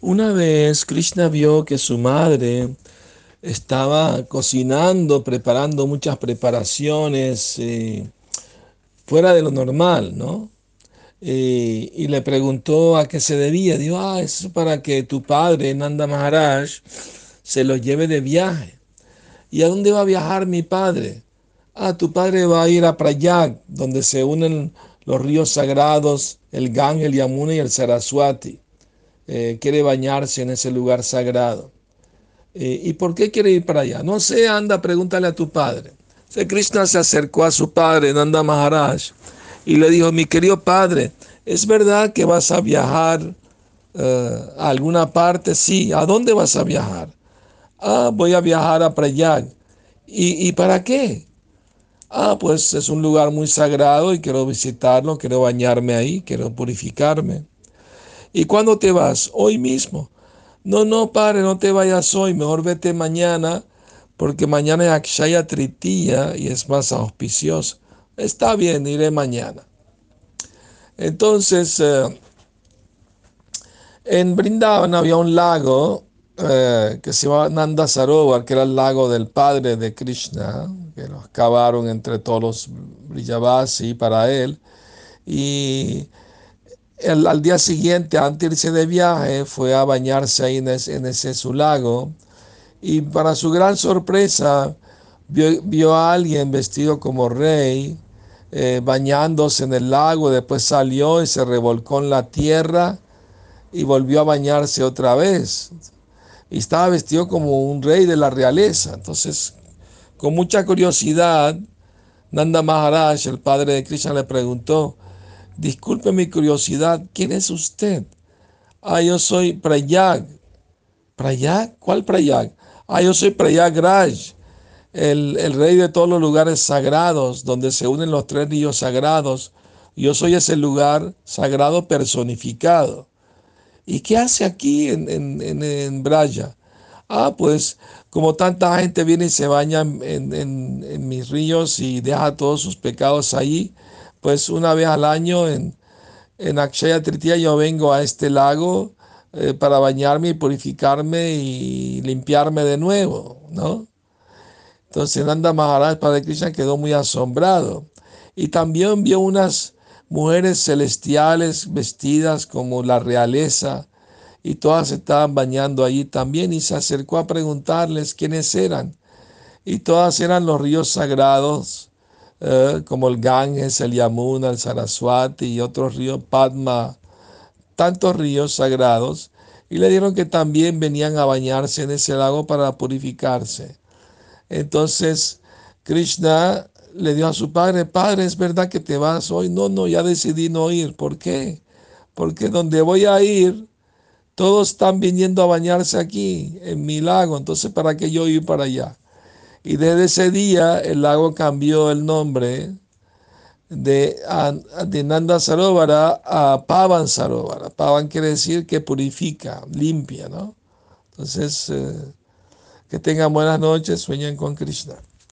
Una vez Krishna vio que su madre estaba cocinando, preparando muchas preparaciones eh, fuera de lo normal, ¿no? Eh, y le preguntó a qué se debía. Dijo, ah, eso es para que tu padre, Nanda Maharaj, se lo lleve de viaje. ¿Y a dónde va a viajar mi padre? Ah, tu padre va a ir a Prayag, donde se unen los ríos sagrados, el Ganges, el Yamuna y el Saraswati. Eh, quiere bañarse en ese lugar sagrado. Eh, ¿Y por qué quiere ir para allá? No sé, anda, pregúntale a tu padre. Se Krishna se acercó a su padre, Nanda Maharaj, y le dijo, mi querido padre, ¿es verdad que vas a viajar eh, a alguna parte? Sí, ¿a dónde vas a viajar? Ah, voy a viajar a Prayag. ¿Y, ¿Y para qué? Ah, pues es un lugar muy sagrado y quiero visitarlo, quiero bañarme ahí, quiero purificarme. ¿Y cuándo te vas? Hoy mismo. No, no, padre, no te vayas hoy, mejor vete mañana, porque mañana es Akshaya Tritiya y es más auspicioso. Está bien, iré mañana. Entonces, eh, en Brindavan había un lago eh, que se llamaba Nanda Sarovar, que era el lago del padre de Krishna, que lo cavaron entre todos los Brijavasi para él. Y al día siguiente, antes de irse de viaje, fue a bañarse ahí en ese, su lago y para su gran sorpresa vio, a alguien vestido como rey eh, bañándose en el lago, después salió y se revolcó en la tierra y volvió a bañarse otra vez. Y estaba vestido como un rey de la realeza. Entonces, con mucha curiosidad, Nanda Maharaj, el padre de Krishna, le preguntó, Disculpe mi curiosidad, ¿quién es usted? Ah, yo soy Prayag. ¿Prayag? ¿Cuál Prayag? Ah, yo soy Prayag Raj, el, el rey de todos los lugares sagrados, donde se unen los tres ríos sagrados. Yo soy ese lugar sagrado personificado. ¿Y qué hace aquí en, en, en, Braya? Ah, pues como tanta gente viene y se baña en, en, mis ríos y deja todos sus pecados ahí, pues una vez al año en, en Akshaya Tritiya yo vengo a este lago eh, para bañarme y purificarme y limpiarme de nuevo, ¿no? Entonces Nanda Maharaj, Padre Krishna, quedó muy asombrado. Y también vio unas mujeres celestiales vestidas como la realeza y todas estaban bañando allí también y se acercó a preguntarles quiénes eran. Y todas eran los ríos sagrados eh, como el Ganges, el Yamuna, el Saraswati y otros ríos, Padma, tantos ríos sagrados, y le dieron que también venían a bañarse en ese lago para purificarse. Entonces Krishna le dio a su padre, padre, ¿es verdad que te vas hoy? No, no, ya decidí no ir. ¿Por qué? Porque donde voy a ir, todos están viniendo a bañarse aquí, en mi lago, entonces ¿para qué yo ir para allá? Y desde ese día el lago cambió el nombre de, Nanda Sarovara a Pavan Sarovara. Pavan quiere decir que purifica, limpia, ¿no? Entonces, eh, que tengan buenas noches, sueñen con Krishna.